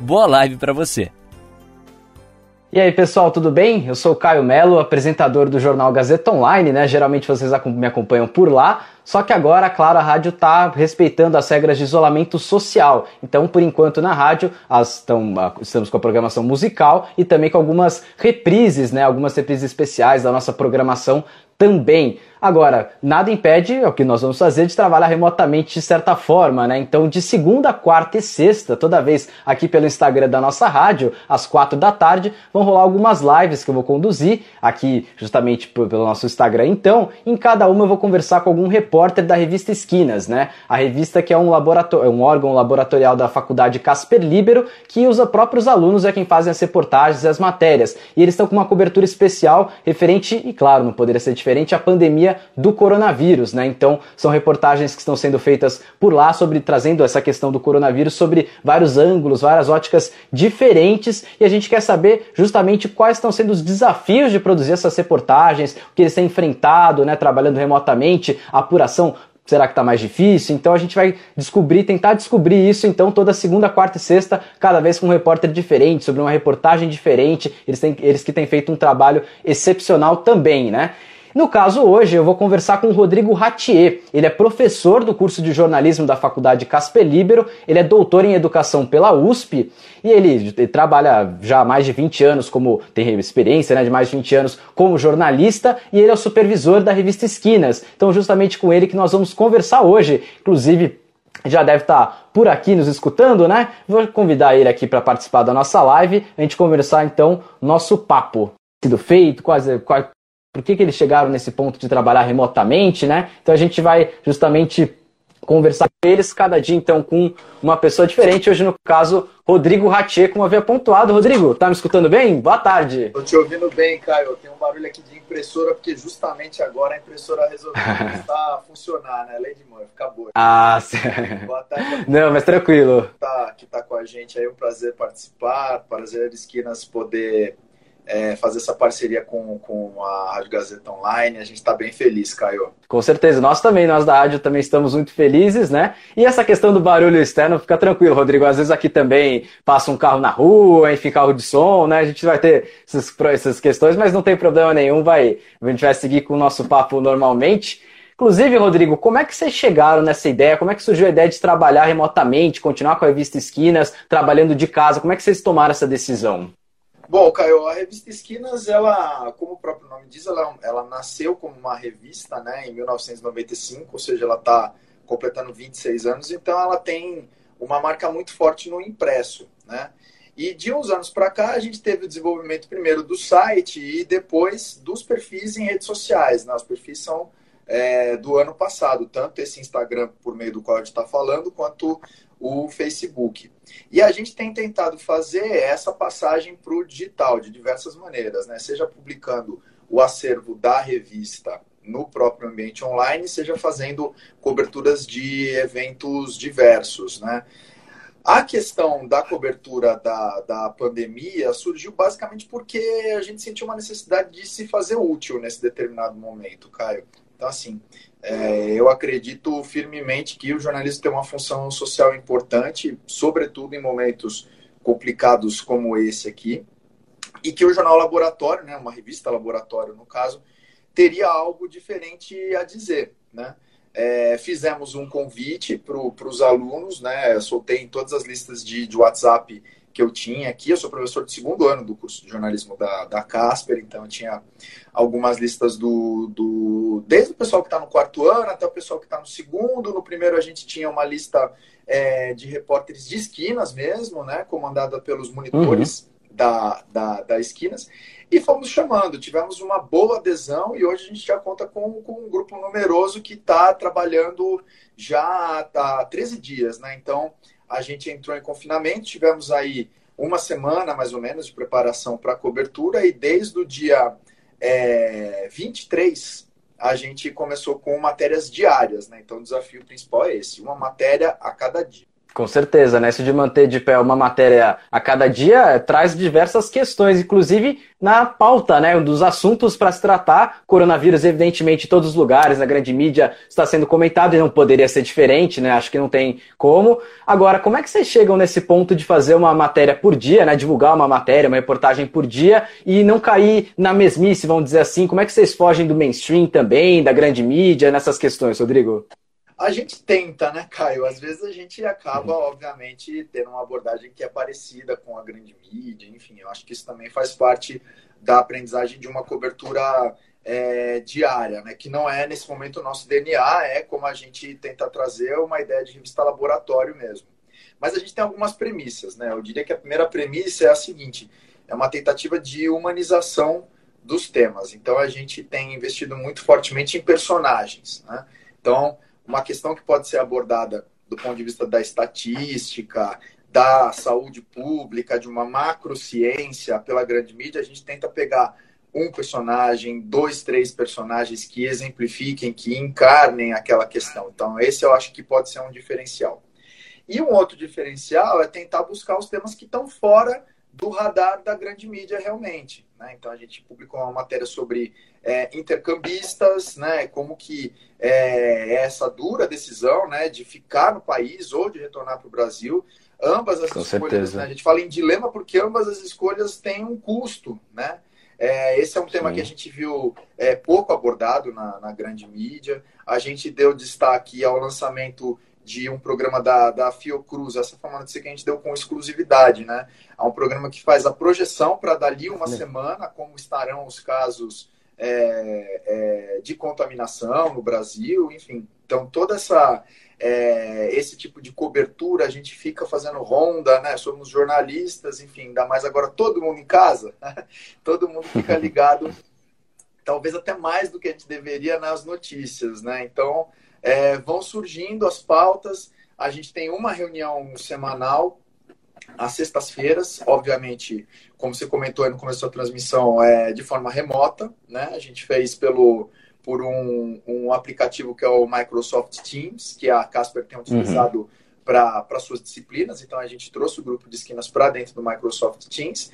Boa live para você! E aí, pessoal, tudo bem? Eu sou o Caio Melo, apresentador do jornal Gazeta Online, né? Geralmente vocês me acompanham por lá, só que agora, claro, a rádio está respeitando as regras de isolamento social. Então, por enquanto, na rádio, tão, estamos com a programação musical e também com algumas reprises, né? Algumas reprises especiais da nossa programação também. Agora, nada impede, é o que nós vamos fazer, de trabalhar remotamente de certa forma, né? Então, de segunda, quarta e sexta, toda vez aqui pelo Instagram da nossa rádio, às quatro da tarde, vão rolar algumas lives que eu vou conduzir aqui justamente pelo nosso Instagram. Então, em cada uma eu vou conversar com algum repórter da revista Esquinas, né? A revista que é um laboratório, é um órgão laboratorial da Faculdade Casper Libero, que os próprios alunos é quem fazem as reportagens e as matérias. E eles estão com uma cobertura especial referente, e claro, não poderia ser diferente, à pandemia pandemia do coronavírus, né? Então, são reportagens que estão sendo feitas por lá sobre trazendo essa questão do coronavírus sobre vários ângulos, várias óticas diferentes, e a gente quer saber justamente quais estão sendo os desafios de produzir essas reportagens, o que eles têm enfrentado, né, trabalhando remotamente, a apuração Será que está mais difícil? Então a gente vai descobrir, tentar descobrir isso então toda segunda, quarta e sexta, cada vez com um repórter diferente, sobre uma reportagem diferente. Eles, têm, eles que têm feito um trabalho excepcional também, né? No caso hoje, eu vou conversar com o Rodrigo Ratier. Ele é professor do curso de jornalismo da Faculdade Casper Libero, ele é doutor em educação pela USP e ele, ele, trabalha já há mais de 20 anos como tem experiência, né, de mais de 20 anos como jornalista e ele é o supervisor da revista Esquinas. Então, justamente com ele que nós vamos conversar hoje. Inclusive, já deve estar por aqui nos escutando, né? Vou convidar ele aqui para participar da nossa live, a gente conversar então nosso papo sido feito, quais, quais, por que, que eles chegaram nesse ponto de trabalhar remotamente, né? Então a gente vai justamente conversar com eles cada dia, então, com uma pessoa diferente. Hoje, no caso, Rodrigo Ratier, como havia pontuado. Rodrigo, tá me escutando bem? Boa tarde. Tô te ouvindo bem, Caio. Tem um barulho aqui de impressora, porque justamente agora a impressora resolveu começar a funcionar, né? Lady Murphy, acabou. Ah, Boa tarde. Não, mas tranquilo. Tá, que tá com a gente aí, um prazer participar, prazer de Esquinas poder é, fazer essa parceria com, com a Rádio Gazeta Online. A gente está bem feliz, Caio. Com certeza, nós também, nós da rádio também estamos muito felizes, né? E essa questão do barulho externo, fica tranquilo, Rodrigo. Às vezes aqui também passa um carro na rua, enfim, carro de som, né? A gente vai ter essas, essas questões, mas não tem problema nenhum, vai, a gente vai seguir com o nosso papo normalmente. Inclusive, Rodrigo, como é que vocês chegaram nessa ideia? Como é que surgiu a ideia de trabalhar remotamente, continuar com a revista Esquinas, trabalhando de casa? Como é que vocês tomaram essa decisão? Bom, Caio, a revista Esquinas, ela, como o próprio nome diz, ela, ela nasceu como uma revista, né, em 1995, ou seja, ela está completando 26 anos, então ela tem uma marca muito forte no impresso, né? E de uns anos para cá, a gente teve o desenvolvimento primeiro do site e depois dos perfis em redes sociais, né? Os perfis são é, do ano passado, tanto esse Instagram por meio do qual a gente está falando, quanto o Facebook. E a gente tem tentado fazer essa passagem para o digital de diversas maneiras, né? seja publicando o acervo da revista no próprio ambiente online, seja fazendo coberturas de eventos diversos. Né? A questão da cobertura da, da pandemia surgiu basicamente porque a gente sentiu uma necessidade de se fazer útil nesse determinado momento, Caio. Então, assim, é, eu acredito firmemente que o jornalismo tem uma função social importante, sobretudo em momentos complicados como esse aqui, e que o jornal Laboratório, né, uma revista Laboratório no caso, teria algo diferente a dizer, né? É, fizemos um convite para os alunos, né? Soltei em todas as listas de, de WhatsApp que eu tinha aqui. Eu sou professor de segundo ano do curso de jornalismo da, da Casper, então eu tinha algumas listas do, do desde o pessoal que está no quarto ano até o pessoal que está no segundo. No primeiro a gente tinha uma lista é, de repórteres de esquinas mesmo, né, comandada pelos monitores. Uhum. da, da, da Esquinas e fomos chamando. Tivemos uma boa adesão e hoje a gente já conta com, com um grupo numeroso que está trabalhando já há 13 dias, né? Então a gente entrou em confinamento, tivemos aí uma semana mais ou menos de preparação para a cobertura e desde o dia é, 23 a gente começou com matérias diárias, né? Então o desafio principal é esse, uma matéria a cada dia. Com certeza, né? Isso de manter de pé uma matéria a cada dia é, traz diversas questões, inclusive na pauta, né? Um dos assuntos para se tratar. Coronavírus, evidentemente, em todos os lugares, na grande mídia, está sendo comentado e não poderia ser diferente, né? Acho que não tem como. Agora, como é que vocês chegam nesse ponto de fazer uma matéria por dia, né? Divulgar uma matéria, uma reportagem por dia e não cair na mesmice, vamos dizer assim? Como é que vocês fogem do mainstream também, da grande mídia, nessas questões, Rodrigo? A gente tenta, né, Caio? Às vezes a gente acaba, uhum. obviamente, tendo uma abordagem que é parecida com a grande mídia, enfim, eu acho que isso também faz parte da aprendizagem de uma cobertura é, diária, né? Que não é, nesse momento, o nosso DNA, é como a gente tenta trazer uma ideia de revista laboratório mesmo. Mas a gente tem algumas premissas, né? Eu diria que a primeira premissa é a seguinte: é uma tentativa de humanização dos temas. Então a gente tem investido muito fortemente em personagens, né? Então, uma questão que pode ser abordada do ponto de vista da estatística, da saúde pública, de uma macrociência pela grande mídia, a gente tenta pegar um personagem, dois, três personagens que exemplifiquem, que encarnem aquela questão. Então, esse eu acho que pode ser um diferencial. E um outro diferencial é tentar buscar os temas que estão fora do radar da grande mídia realmente. Né? Então, a gente publicou uma matéria sobre é, intercambistas, né? Como que é, essa dura decisão, né, de ficar no país ou de retornar para o Brasil. Ambas as Com escolhas, né, a gente fala em dilema porque ambas as escolhas têm um custo, né? É, esse é um tema que a gente viu é, pouco abordado na, na, grande mídia. A gente deu destaque ao lançamento de um programa da, da Fiocruz, essa foi uma notícia que a gente deu com exclusividade, né? É um programa que faz a projeção para dali uma semana, como estarão os casos é, é, de contaminação no Brasil, enfim. Então, toda essa é, esse tipo de cobertura, a gente fica fazendo ronda, né? Somos jornalistas, enfim, ainda mais agora todo mundo em casa, né? todo mundo fica ligado, talvez até mais do que a gente deveria nas notícias, né? Então, é, vão surgindo as pautas, a gente tem uma reunião semanal às sextas-feiras, obviamente, como você comentou aí no começo da transmissão, é de forma remota, né? A gente fez pelo por um, um aplicativo que é o Microsoft Teams, que a Casper tem utilizado uhum. para suas disciplinas. Então a gente trouxe o grupo de esquinas para dentro do Microsoft Teams.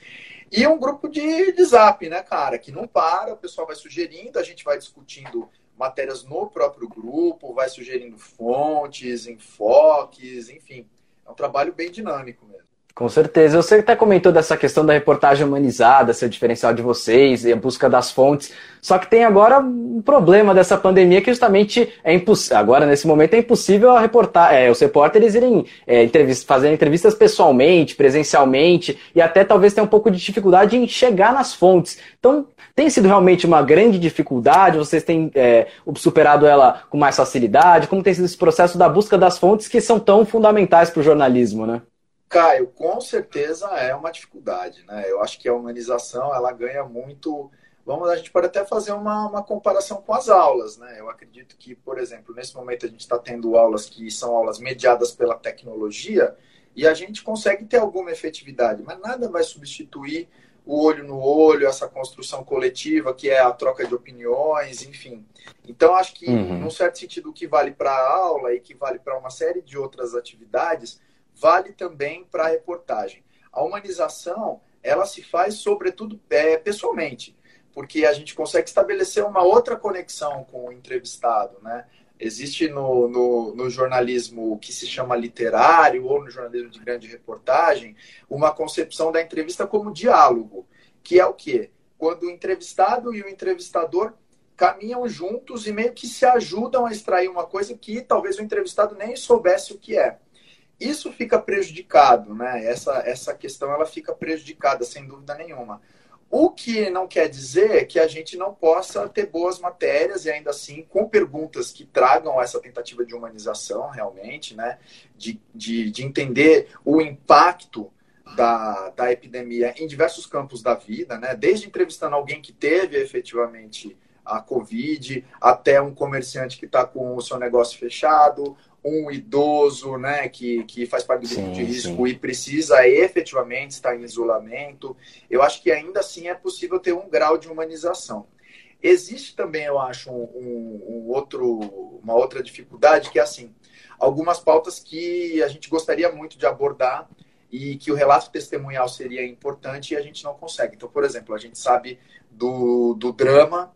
E um grupo de, de zap, né, cara? Que não para, o pessoal vai sugerindo, a gente vai discutindo matérias no próprio grupo, vai sugerindo fontes, enfoques, enfim. É um trabalho bem dinâmico mesmo. Com certeza. Você até comentou dessa questão da reportagem humanizada, ser o diferencial de vocês e a busca das fontes. Só que tem agora um problema dessa pandemia que justamente é impossível. Agora, nesse momento, é impossível reportar, é, os repórteres irem é, fazer entrevistas pessoalmente, presencialmente, e até talvez tenha um pouco de dificuldade em chegar nas fontes. Então, tem sido realmente uma grande dificuldade? Vocês têm é, superado ela com mais facilidade? Como tem sido esse processo da busca das fontes que são tão fundamentais para o jornalismo, né? Caio, com certeza é uma dificuldade, né? Eu acho que a humanização ela ganha muito. Vamos, a gente pode até fazer uma, uma comparação com as aulas, né? Eu acredito que, por exemplo, nesse momento a gente está tendo aulas que são aulas mediadas pela tecnologia e a gente consegue ter alguma efetividade, mas nada vai substituir o olho no olho, essa construção coletiva que é a troca de opiniões, enfim. Então, acho que, uhum. num certo sentido, o que vale para a aula e que vale para uma série de outras atividades vale também para a reportagem. A humanização, ela se faz, sobretudo, é, pessoalmente, porque a gente consegue estabelecer uma outra conexão com o entrevistado, né? Existe no, no, no, jornalismo que se chama literário ou no jornalismo de grande reportagem uma concepção da entrevista como diálogo, que é o quê? Quando o entrevistado e o entrevistador caminham juntos e meio que se ajudam a extrair uma coisa que talvez o entrevistado nem soubesse o que é isso fica prejudicado, né? Essa, essa questão ela fica prejudicada, sem dúvida nenhuma. O que não quer dizer que a gente não possa ter boas matérias e ainda assim com perguntas que tragam essa tentativa de humanização realmente, né? De, de, de entender o impacto da, da epidemia em diversos campos da vida, né? Desde entrevistando alguém que teve efetivamente a Covid, até um comerciante que está com o seu negócio fechado, um idoso, né, que, que faz parte do grupo sim, de risco sim. e precisa efetivamente estar em isolamento. Eu acho que ainda assim é possível ter um grau de humanização. Existe também, eu acho, um, um outro, uma outra dificuldade que é assim, algumas pautas que a gente gostaria muito de abordar e que o relato testemunhal seria importante e a gente não consegue. Então, por exemplo, a gente sabe do, do drama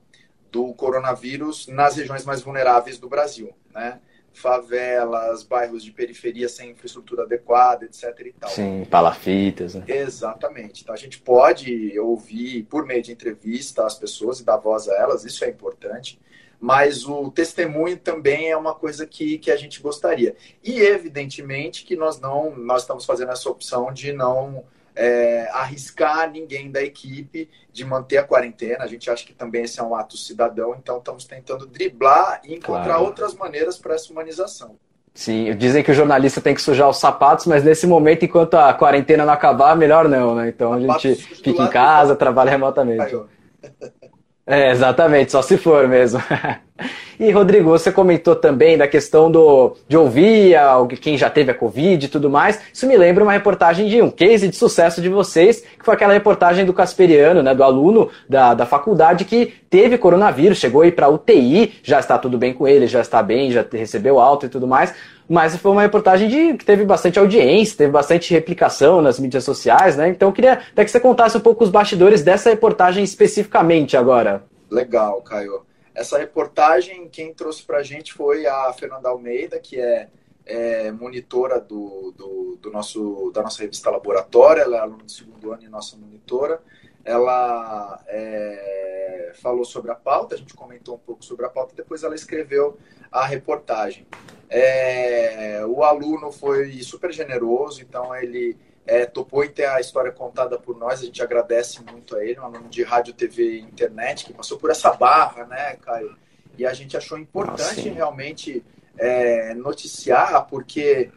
do coronavírus nas regiões mais vulneráveis do Brasil, né? Favelas, bairros de periferia sem infraestrutura adequada, etc. E tal. Sim, palafitas. Né? Exatamente. Então a gente pode ouvir por meio de entrevista as pessoas e dar voz a elas, isso é importante. Mas o testemunho também é uma coisa que, que a gente gostaria. E evidentemente que nós não nós estamos fazendo essa opção de não é, arriscar ninguém da equipe de manter a quarentena. A gente acha que também esse é um ato cidadão, então estamos tentando driblar e encontrar claro. outras maneiras para essa humanização. Sim, dizem que o jornalista tem que sujar os sapatos, mas nesse momento, enquanto a quarentena não acabar, melhor não, né? Então a gente fica em casa, trabalha remotamente. É, exatamente, só se for mesmo. e, Rodrigo, você comentou também da questão do, de ouvir quem já teve a Covid e tudo mais. Isso me lembra uma reportagem de um case de sucesso de vocês, que foi aquela reportagem do Casperiano, né, do aluno da, da faculdade que teve coronavírus, chegou aí para UTI, já está tudo bem com ele, já está bem, já recebeu alta e tudo mais mas foi uma reportagem de, que teve bastante audiência, teve bastante replicação nas mídias sociais, né? Então eu queria até que você contasse um pouco os bastidores dessa reportagem especificamente agora. Legal, Caio. Essa reportagem, quem trouxe para a gente foi a Fernanda Almeida, que é, é monitora do, do, do, nosso, da nossa revista Laboratório, ela é aluna do segundo ano e nossa monitora. Ela é, falou sobre a pauta, a gente comentou um pouco sobre a pauta, depois ela escreveu a reportagem. É, o aluno foi super generoso, então ele é, topou em ter a história contada por nós. A gente agradece muito a ele, um aluno de rádio, TV e internet, que passou por essa barra, né, Caio? E a gente achou importante realmente é, noticiar, porque,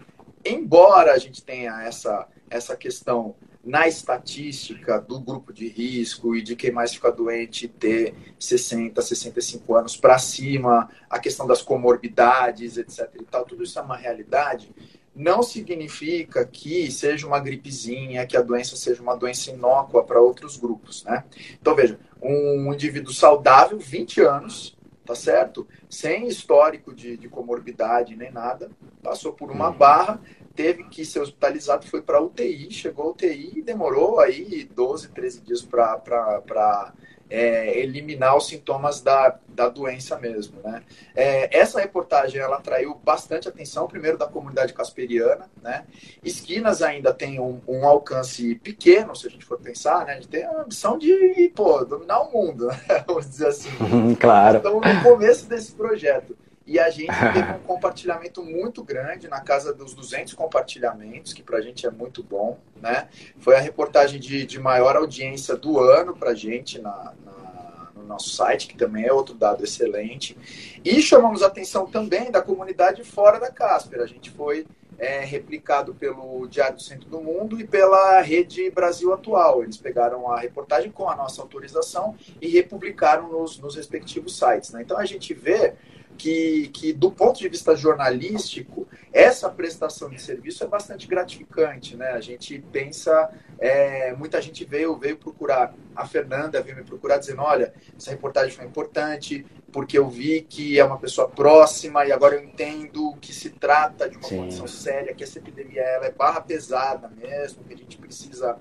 embora a gente tenha essa, essa questão na estatística do grupo de risco e de quem mais fica doente ter 60, 65 anos para cima, a questão das comorbidades, etc. e tal, tudo isso é uma realidade. Não significa que seja uma gripezinha, que a doença seja uma doença inócua para outros grupos, né? Então, veja, um indivíduo saudável, 20 anos, tá certo? Sem histórico de, de comorbidade nem nada, passou por uma uhum. barra, teve que ser hospitalizado, foi para UTI, chegou a UTI e demorou aí 12, 13 dias para é, eliminar os sintomas da, da doença mesmo. Né? É, essa reportagem ela atraiu bastante atenção, primeiro da comunidade casperiana. Né? Esquinas ainda tem um, um alcance pequeno, se a gente for pensar, né? a gente tem a ambição de pô, dominar o mundo, né? vamos dizer assim. claro. Estamos no começo desse projeto. E a gente teve um compartilhamento muito grande, na casa dos 200 compartilhamentos, que para a gente é muito bom. Né? Foi a reportagem de, de maior audiência do ano para a gente na, na, no nosso site, que também é outro dado excelente. E chamamos a atenção também da comunidade fora da Casper. A gente foi é, replicado pelo Diário do Centro do Mundo e pela Rede Brasil Atual. Eles pegaram a reportagem com a nossa autorização e republicaram nos, nos respectivos sites. Né? Então a gente vê que, que, do ponto de vista jornalístico, essa prestação de serviço é bastante gratificante, né? A gente pensa, é, muita gente veio, veio procurar, a Fernanda veio me procurar dizendo, olha, essa reportagem foi importante, porque eu vi que é uma pessoa próxima e agora eu entendo que se trata de uma Sim. condição séria, que essa epidemia ela é barra pesada mesmo, que a gente precisa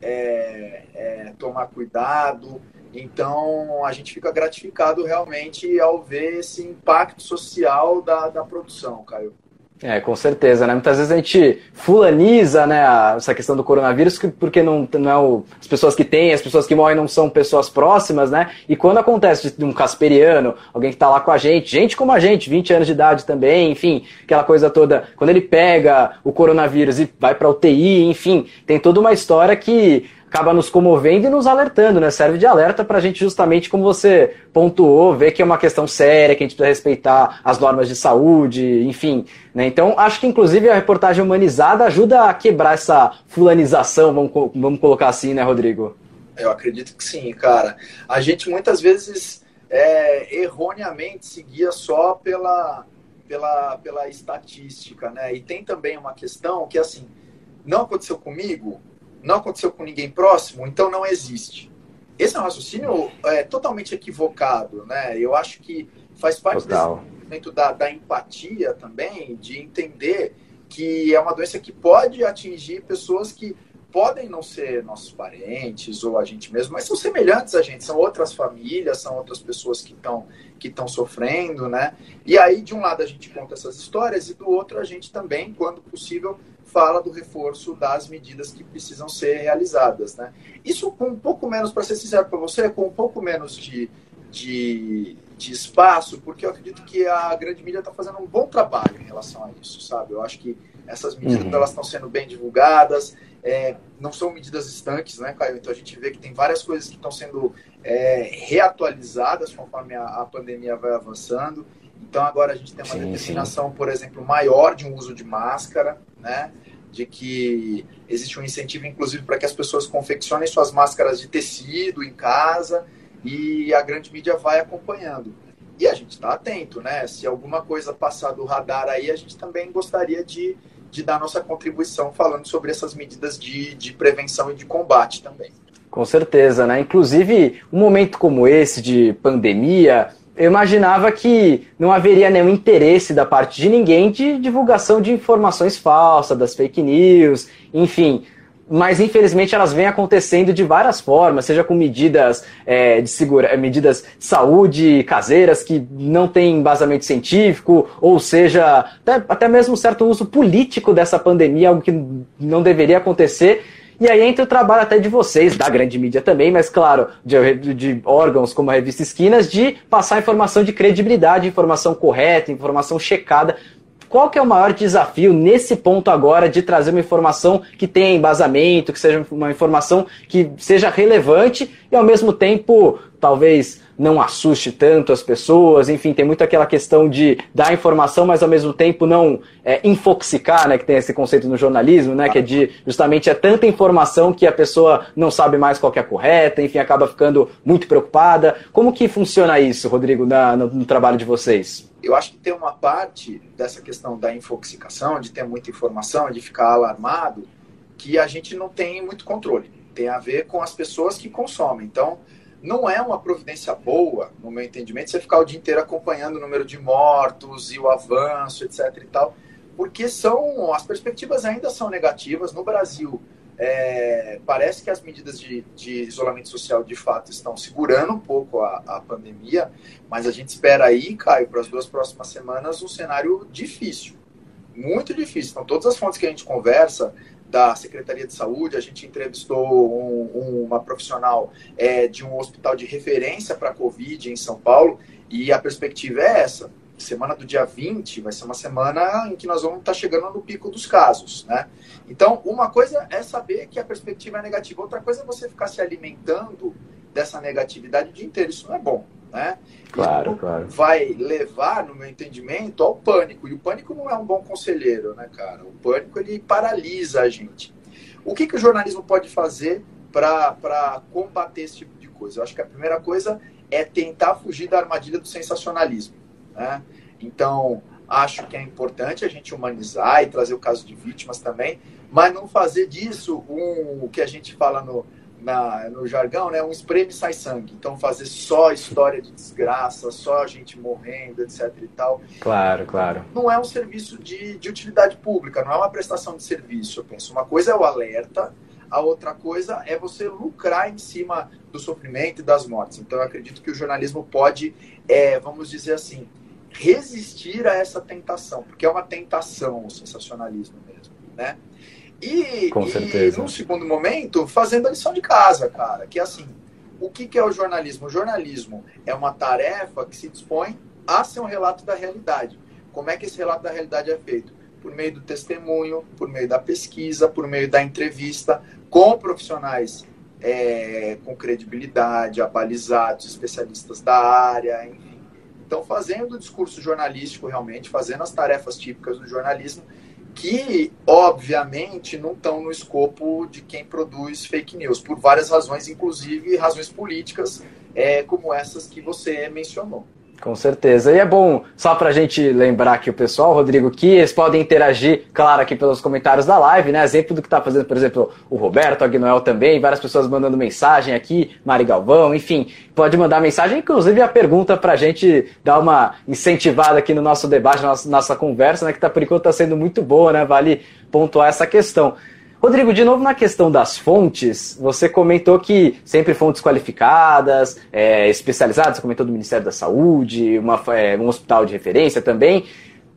é, é, tomar cuidado. Então, a gente fica gratificado realmente ao ver esse impacto social da, da produção, Caio. É, com certeza, né? Muitas vezes a gente fulaniza, né, essa questão do coronavírus, porque não, não é o, as pessoas que têm, as pessoas que morrem não são pessoas próximas, né? E quando acontece de um casperiano, alguém que está lá com a gente, gente como a gente, 20 anos de idade também, enfim, aquela coisa toda, quando ele pega o coronavírus e vai para UTI, enfim, tem toda uma história que acaba nos comovendo e nos alertando, né? Serve de alerta para a gente justamente, como você pontuou, ver que é uma questão séria, que a gente precisa respeitar as normas de saúde, enfim. Né? Então, acho que inclusive a reportagem humanizada ajuda a quebrar essa fulanização, vamos, vamos colocar assim, né, Rodrigo? Eu acredito que sim, cara. A gente muitas vezes é, erroneamente seguia só pela, pela, pela estatística, né? E tem também uma questão que, assim, não aconteceu comigo, não aconteceu com ninguém próximo, então não existe. Esse é um raciocínio é, totalmente equivocado, né? Eu acho que faz parte Total. desse movimento da, da empatia também, de entender que é uma doença que pode atingir pessoas que podem não ser nossos parentes ou a gente mesmo, mas são semelhantes a gente, são outras famílias, são outras pessoas que estão que estão sofrendo, né? E aí de um lado a gente conta essas histórias e do outro a gente também, quando possível, fala do reforço das medidas que precisam ser realizadas. Né? Isso com um pouco menos, para ser sincero para você, com um pouco menos de, de, de, espaço, porque eu acredito que a grande mídia está fazendo um bom trabalho em relação a isso, sabe? Eu acho que essas medidas uhum. elas estão sendo bem divulgadas, é, não são medidas estanques, né, Caio? Então a gente vê que tem várias coisas que estão sendo é, reatualizadas conforme a, a pandemia vai avançando. Então agora a gente tem uma sim, determinação, sim. por exemplo, maior de um uso de máscara, né? de que existe um incentivo, inclusive, para que as pessoas confeccionem suas máscaras de tecido em casa e a grande mídia vai acompanhando. E a gente está atento, né? Se alguma coisa passar do radar aí, a gente também gostaria de, de dar nossa contribuição falando sobre essas medidas de, de prevenção e de combate também. Com certeza, né? Inclusive, um momento como esse de pandemia, eu imaginava que não haveria nenhum interesse da parte de ninguém de divulgação de informações falsas, das fake news, enfim. Mas infelizmente elas vêm acontecendo de várias formas, seja com medidas é, de segura, é, medidas de saúde caseiras que não têm embasamento científico, ou seja, até, até mesmo um certo uso político dessa pandemia, algo que não deveria acontecer e aí entra o trabalho até de vocês, da grande mídia também, mas claro, de, de órgãos como a revista Esquinas, de passar informação de credibilidade, informação correta, informação checada. Qual que é o maior desafio nesse ponto agora de trazer uma informação que tenha embasamento, que seja uma informação que seja relevante e ao mesmo tempo talvez não assuste tanto as pessoas, enfim, tem muito aquela questão de dar informação, mas ao mesmo tempo não é, infoxicar, né, que tem esse conceito no jornalismo, né, que é de justamente é tanta informação que a pessoa não sabe mais qual é a correta, enfim, acaba ficando muito preocupada. Como que funciona isso, Rodrigo, na, no, no trabalho de vocês? Eu acho que tem uma parte dessa questão da infoxicação, de ter muita informação, de ficar alarmado, que a gente não tem muito controle. Tem a ver com as pessoas que consomem. Então, não é uma providência boa, no meu entendimento, você ficar o dia inteiro acompanhando o número de mortos e o avanço, etc. e tal, porque são as perspectivas ainda são negativas. No Brasil, é, parece que as medidas de, de, isolamento social de fato estão segurando um pouco a, a pandemia, mas a gente espera aí, Caio, para as duas próximas semanas, um cenário difícil, muito difícil. Então, todas as fontes que a gente conversa, da Secretaria de Saúde, a gente entrevistou um, um, uma profissional é, de um hospital de referência para a Covid em São Paulo, e a perspectiva é essa. Semana do dia 20 vai ser uma semana em que nós vamos estar tá chegando no pico dos casos, né? Então, uma coisa é saber que a perspectiva é negativa, outra coisa é você ficar se alimentando dessa negatividade o dia inteiro. Isso não é bom, né? Claro, claro. Vai levar, no meu entendimento, ao pânico. E o pânico não é um bom conselheiro, né, cara? O pânico, ele paralisa a gente. O que, que o jornalismo pode fazer para combater esse tipo de coisa? Eu acho que a primeira coisa é tentar fugir da armadilha do sensacionalismo, né? Então, acho que é importante a gente humanizar e trazer o caso de vítimas também, mas não fazer disso um, o que a gente fala no, na, no jargão, né, um espreme sai sangue. Então fazer só história de desgraça, só gente morrendo, etc e tal. Claro, claro. Não é um serviço de, de utilidade pública, não é uma prestação de serviço, eu penso. Uma coisa é o alerta, a outra coisa é você lucrar em cima do sofrimento e das mortes. Então eu acredito que o jornalismo pode, é, vamos dizer assim, resistir a essa tentação, porque é uma tentação o sensacionalismo mesmo, né? E, Com certeza. e num segundo momento, fazendo a lição de casa, cara. Que é assim, o que, que é o jornalismo? O jornalismo é uma tarefa que se dispõe a ser um relato da realidade. Como é que esse relato da realidade é feito? Por meio do testemunho, por meio da pesquisa, por meio da entrevista com profissionais é, com credibilidade, abalizados, especialistas da área, enfim. Então, fazendo o discurso jornalístico realmente, fazendo as tarefas típicas do jornalismo, que, obviamente, não estão no escopo de quem produz fake news, por várias razões, inclusive razões políticas, é, como essas que você mencionou. Com certeza. E é bom, só para a gente lembrar aqui o pessoal, Rodrigo, que eles podem interagir, claro, aqui pelos comentários da live, né? Exemplo do que está fazendo, por exemplo, o Roberto, o Agnoel também, várias pessoas mandando mensagem aqui, Mari Galvão, enfim, pode mandar mensagem, inclusive a pergunta para a gente dar uma incentivada aqui no nosso debate, na nossa, nossa conversa, né? Que tá, por enquanto está sendo muito boa, né? Vale pontuar essa questão. Rodrigo, de novo na questão das fontes, você comentou que sempre fontes qualificadas, é, especializadas, você comentou do Ministério da Saúde, uma, é, um hospital de referência também.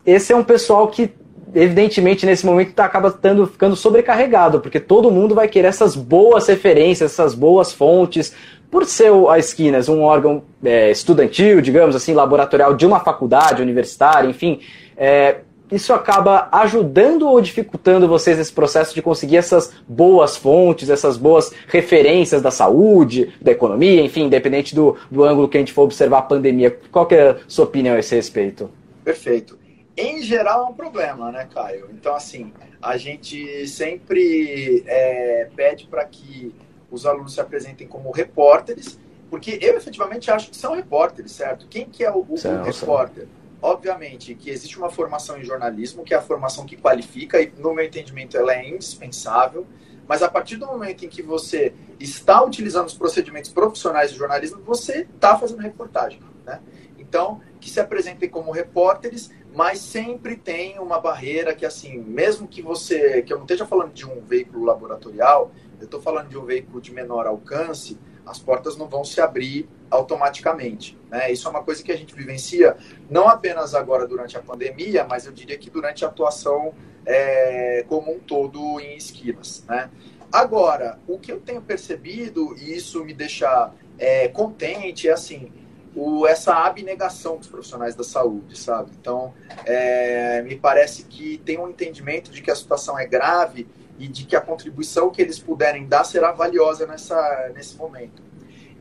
Esse é um pessoal que, evidentemente, nesse momento tá, acaba tando, ficando sobrecarregado, porque todo mundo vai querer essas boas referências, essas boas fontes, por ser a Esquinas um órgão é, estudantil, digamos assim, laboratorial de uma faculdade universitária, enfim, é, isso acaba ajudando ou dificultando vocês nesse processo de conseguir essas boas fontes, essas boas referências da saúde, da economia, enfim, independente do, do ângulo que a gente for observar a pandemia? Qual é a sua opinião a esse respeito? Perfeito. Em geral é um problema, né, Caio? Então, assim, a gente sempre é, pede para que os alunos se apresentem como repórteres, porque eu efetivamente acho que são repórteres, certo? Quem que é o, o, o repórter? Obviamente que existe uma formação em jornalismo, que é a formação que qualifica, e no meu entendimento ela é indispensável, mas a partir do momento em que você está utilizando os procedimentos profissionais de jornalismo, você está fazendo reportagem. Né? Então, que se apresentem como repórteres, mas sempre tem uma barreira que, assim, mesmo que você, que eu não esteja falando de um veículo laboratorial, eu estou falando de um veículo de menor alcance, as portas não vão se abrir automaticamente. Né? Isso é uma coisa que a gente vivencia não apenas agora durante a pandemia, mas eu diria que durante a atuação é, como um todo em esquinas. Né? Agora, o que eu tenho percebido, e isso me deixa é, contente, é assim, o, essa abnegação dos profissionais da saúde, sabe? Então, é, me parece que tem um entendimento de que a situação é grave e de que a contribuição que eles puderem dar será valiosa nessa, nesse momento.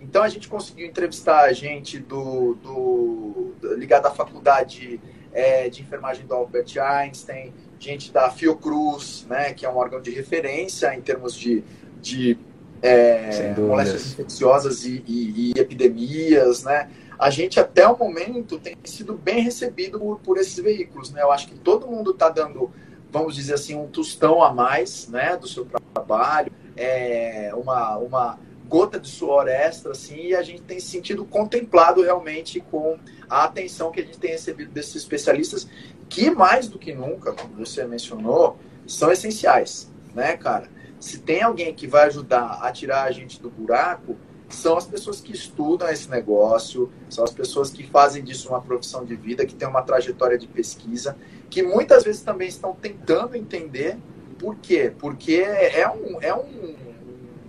Então a gente conseguiu entrevistar a gente do, do, do ligado à faculdade é, de enfermagem do Albert Einstein, gente da Fiocruz, né, que é um órgão de referência em termos de, de é, moléstias infecciosas e, e, e, epidemias, né? A gente até o momento tem sido bem recebido por, por esses veículos, né? Eu acho que todo mundo está dando vamos dizer assim, um tostão a mais né, do seu trabalho, é, uma, uma gota de suor extra, assim, e a gente tem se sentido contemplado realmente com a atenção que a gente tem recebido desses especialistas, que mais do que nunca, como você mencionou, são essenciais, né, cara? Se tem alguém que vai ajudar a tirar a gente do buraco, são as pessoas que estudam esse negócio, são as pessoas que fazem disso uma profissão de vida, que tem uma trajetória de pesquisa, que muitas vezes também estão tentando entender por quê? Porque é, um, é um,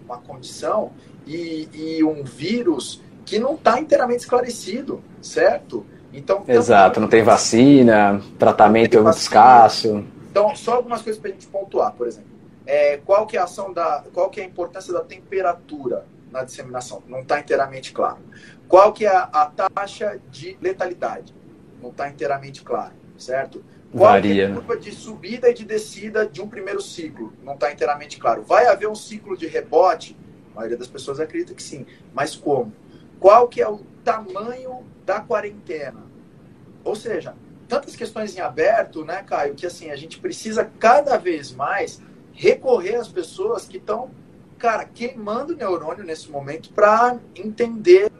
uma condição e, e um vírus que não está inteiramente esclarecido, certo? Então, Exato, não tem vacina, tratamento é muito escasso. Então, só algumas coisas para a gente pontuar, por exemplo. É, qual que é a ação da, qual que é a importância da temperatura na disseminação? Não está inteiramente claro. Qual que é a, a taxa de letalidade? Não está inteiramente claro, certo? Qual Varia, é a curva de subida e de descida de um primeiro ciclo? Não está inteiramente claro. Vai haver um ciclo de rebote? A maioria das pessoas acredita que sim. Mas como? Qual que é o tamanho da quarentena? Ou seja, tantas questões em aberto, né, Caio, que assim, a gente precisa cada vez mais recorrer às pessoas que estão, cara, queimando o neurônio nesse momento para entender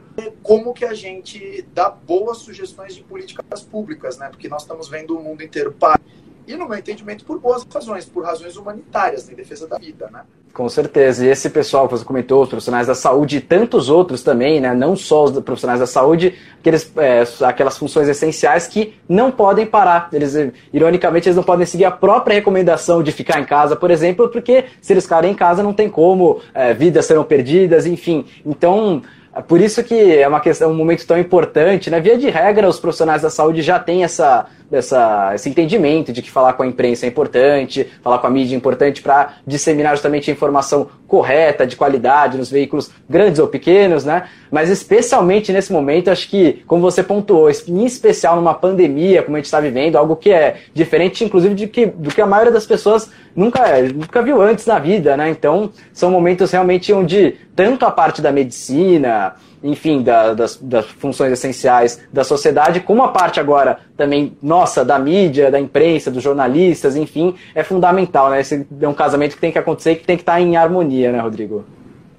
como que a gente dá boas sugestões de políticas públicas, né? Porque nós estamos vendo o mundo inteiro parar. E, no meu entendimento, por boas razões, por razões humanitárias, né? em defesa da vida, né? Com certeza. E esse pessoal que você comentou, os profissionais da saúde e tantos outros também, né? Não só os profissionais da saúde, aqueles, é, aquelas funções essenciais que não podem parar. Eles, ironicamente, eles não podem seguir a própria recomendação de ficar em casa, por exemplo, porque se eles ficarem em casa não tem como, é, vidas serão perdidas, enfim. Então, por isso que é uma questão, um momento tão importante, né? Via de regra, os profissionais da saúde já têm essa dessa, esse entendimento de que falar com a imprensa é importante, falar com a mídia é importante para disseminar justamente a informação correta, de qualidade, nos veículos grandes ou pequenos, né? Mas especialmente nesse momento, acho que, como você pontuou, em especial numa pandemia, como a gente está vivendo, algo que é diferente, inclusive, de que, do que a maioria das pessoas nunca, nunca viu antes na vida, né? Então, são momentos realmente onde tanto a parte da medicina, enfim, da, das, das, funções essenciais da sociedade, como a parte agora também nossa, da mídia, da imprensa, dos jornalistas, enfim, é fundamental, né? Esse é um casamento que tem que acontecer e que tem que estar em harmonia, né, Rodrigo?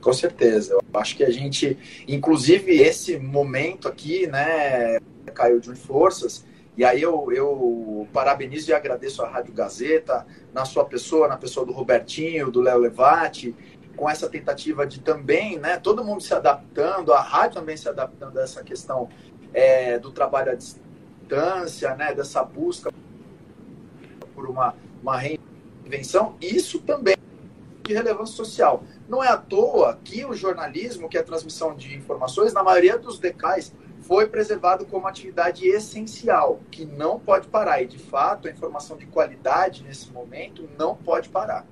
Com certeza. Eu acho que a gente, inclusive esse momento aqui, né, caiu de forças, e aí eu, eu parabenizo e agradeço a Rádio Gazeta, na sua pessoa, na pessoa do Robertinho, do Léo Levati, com essa tentativa de também, né, todo mundo se adaptando, a rádio também se adaptando a essa questão é, do trabalho à distância, né, dessa busca por uma, uma reinvenção, isso também de relevância social. Não é à toa que o jornalismo, que é a transmissão de informações, na maioria dos decais, foi preservado como atividade essencial, que não pode parar. E, de fato, a informação de qualidade, nesse momento, não pode parar.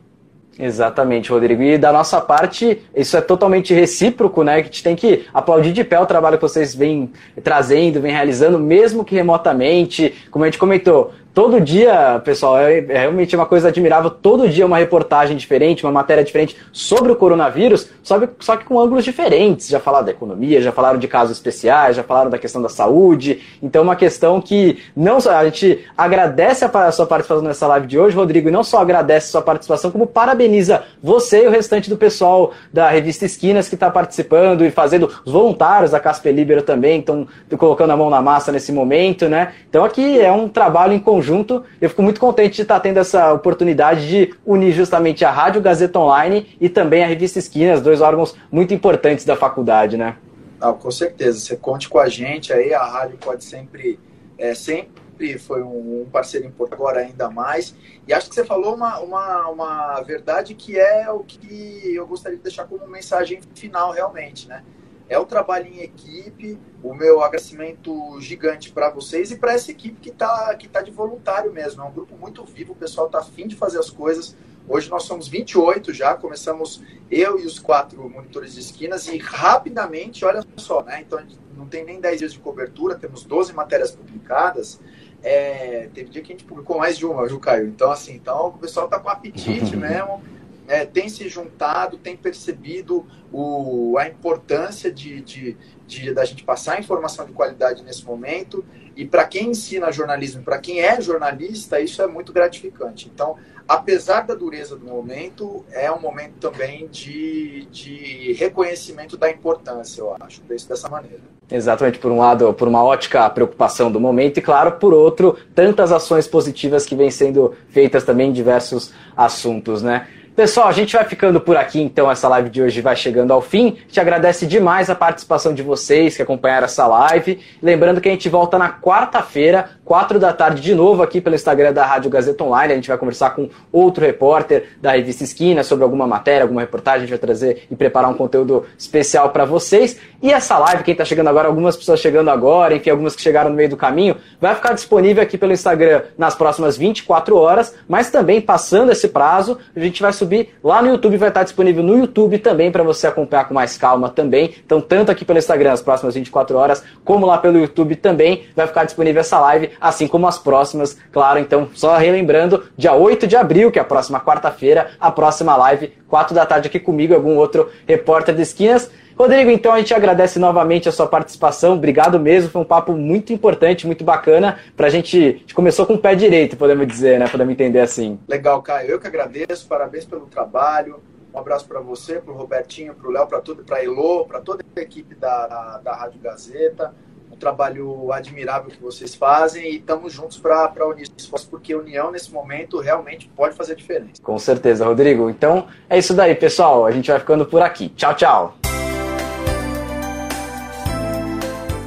Exatamente, Rodrigo. E da nossa parte, isso é totalmente recíproco, né? Que a gente tem que aplaudir de pé o trabalho que vocês vêm trazendo, vêm realizando, mesmo que remotamente. Como a gente comentou, todo dia, pessoal, é, é, realmente uma coisa admirável. Todo dia uma reportagem diferente, uma matéria diferente sobre o coronavírus, só, só que com ângulos diferentes. Já falaram da economia, já falaram de casos especiais, já falaram da questão da saúde. Então, uma questão que não só a gente agradece a, sua participação nessa live de hoje, Rodrigo, e não só agradece a sua participação, como parabeniza você e o restante do pessoal da revista Esquinas que está participando e fazendo os voluntários da Casper Libero também, estão colocando a mão na massa nesse momento, né? Então, aqui é um trabalho em conjunto conjunto. Eu fico muito contente de estar tendo essa oportunidade de unir justamente a Rádio Gazeta Online e também a Revista Esquinas, dois órgãos muito importantes da faculdade, né? Ah, com certeza. Você conte com a gente aí, a rádio pode sempre, é, sempre foi um, parceiro importante, agora ainda mais. E acho que você falou uma, uma, uma verdade que é o que eu gostaria de deixar como mensagem final realmente, né? É o trabalho em equipe, o meu agradecimento gigante para vocês e para essa equipe que está que tá de voluntário mesmo. É um grupo muito vivo, o pessoal está afim de fazer as coisas. Hoje nós somos 28 já, começamos eu e os quatro monitores de esquinas e rapidamente, olha só, né? Então não tem nem 10 dias de cobertura, temos 12 matérias publicadas. É, teve dia que a gente publicou mais de uma, viu, Caio? Então, assim, então o pessoal está com apetite mesmo é, tem se juntado, tem percebido o, a importância de, de, de, da gente passar informação de qualidade nesse momento. E para quem ensina jornalismo, para quem é jornalista, isso é muito gratificante. Então, apesar da dureza do momento, é um momento também de, de reconhecimento da importância, eu acho, dessa maneira. Exatamente, por um lado, por uma ótica preocupação do momento, e claro, por outro, tantas ações positivas que vêm sendo feitas também em diversos assuntos, né? Pessoal, a gente vai ficando por aqui, então essa live de hoje vai chegando ao fim. Te agradece demais a participação de vocês que acompanharam essa live. Lembrando que a gente volta na quarta-feira, quatro da tarde, de novo aqui pelo Instagram da Rádio Gazeta Online. A gente vai conversar com outro repórter da revista Esquina sobre alguma matéria, alguma reportagem. A gente vai trazer e preparar um conteúdo especial para vocês. E essa live, quem está chegando agora, algumas pessoas chegando agora, enfim, algumas que chegaram no meio do caminho, vai ficar disponível aqui pelo Instagram nas próximas 24 horas, mas também passando esse prazo, a gente vai subir subir lá no YouTube, vai estar disponível no YouTube também para você acompanhar com mais calma também. Então, tanto aqui pelo Instagram as próximas 24 horas, como lá pelo YouTube também vai ficar disponível essa live, assim como as próximas, claro. Então, só relembrando, dia 8 de abril, que é a próxima quarta-feira, a próxima live, 4 da tarde aqui comigo, algum outro repórter de esquinas. Rodrigo, então a gente agradece novamente a sua participação. Obrigado mesmo, foi um papo muito importante, muito bacana. Pra gente, a gente começou com o pé direito, podemos dizer, né? Podemos entender assim. Legal, Caio. Eu que agradeço, parabéns pelo trabalho. Um abraço para você, para o Robertinho, para o Léo, para tudo, para Elô, para toda a equipe da, da, Rádio Gazeta um trabalho admirável que vocês fazem e estamos juntos para unir esforços, porque união nesse momento realmente pode fazer diferença. Com certeza, Rodrigo. Então é isso daí, pessoal. A gente vai ficando por aqui. Tchau, tchau.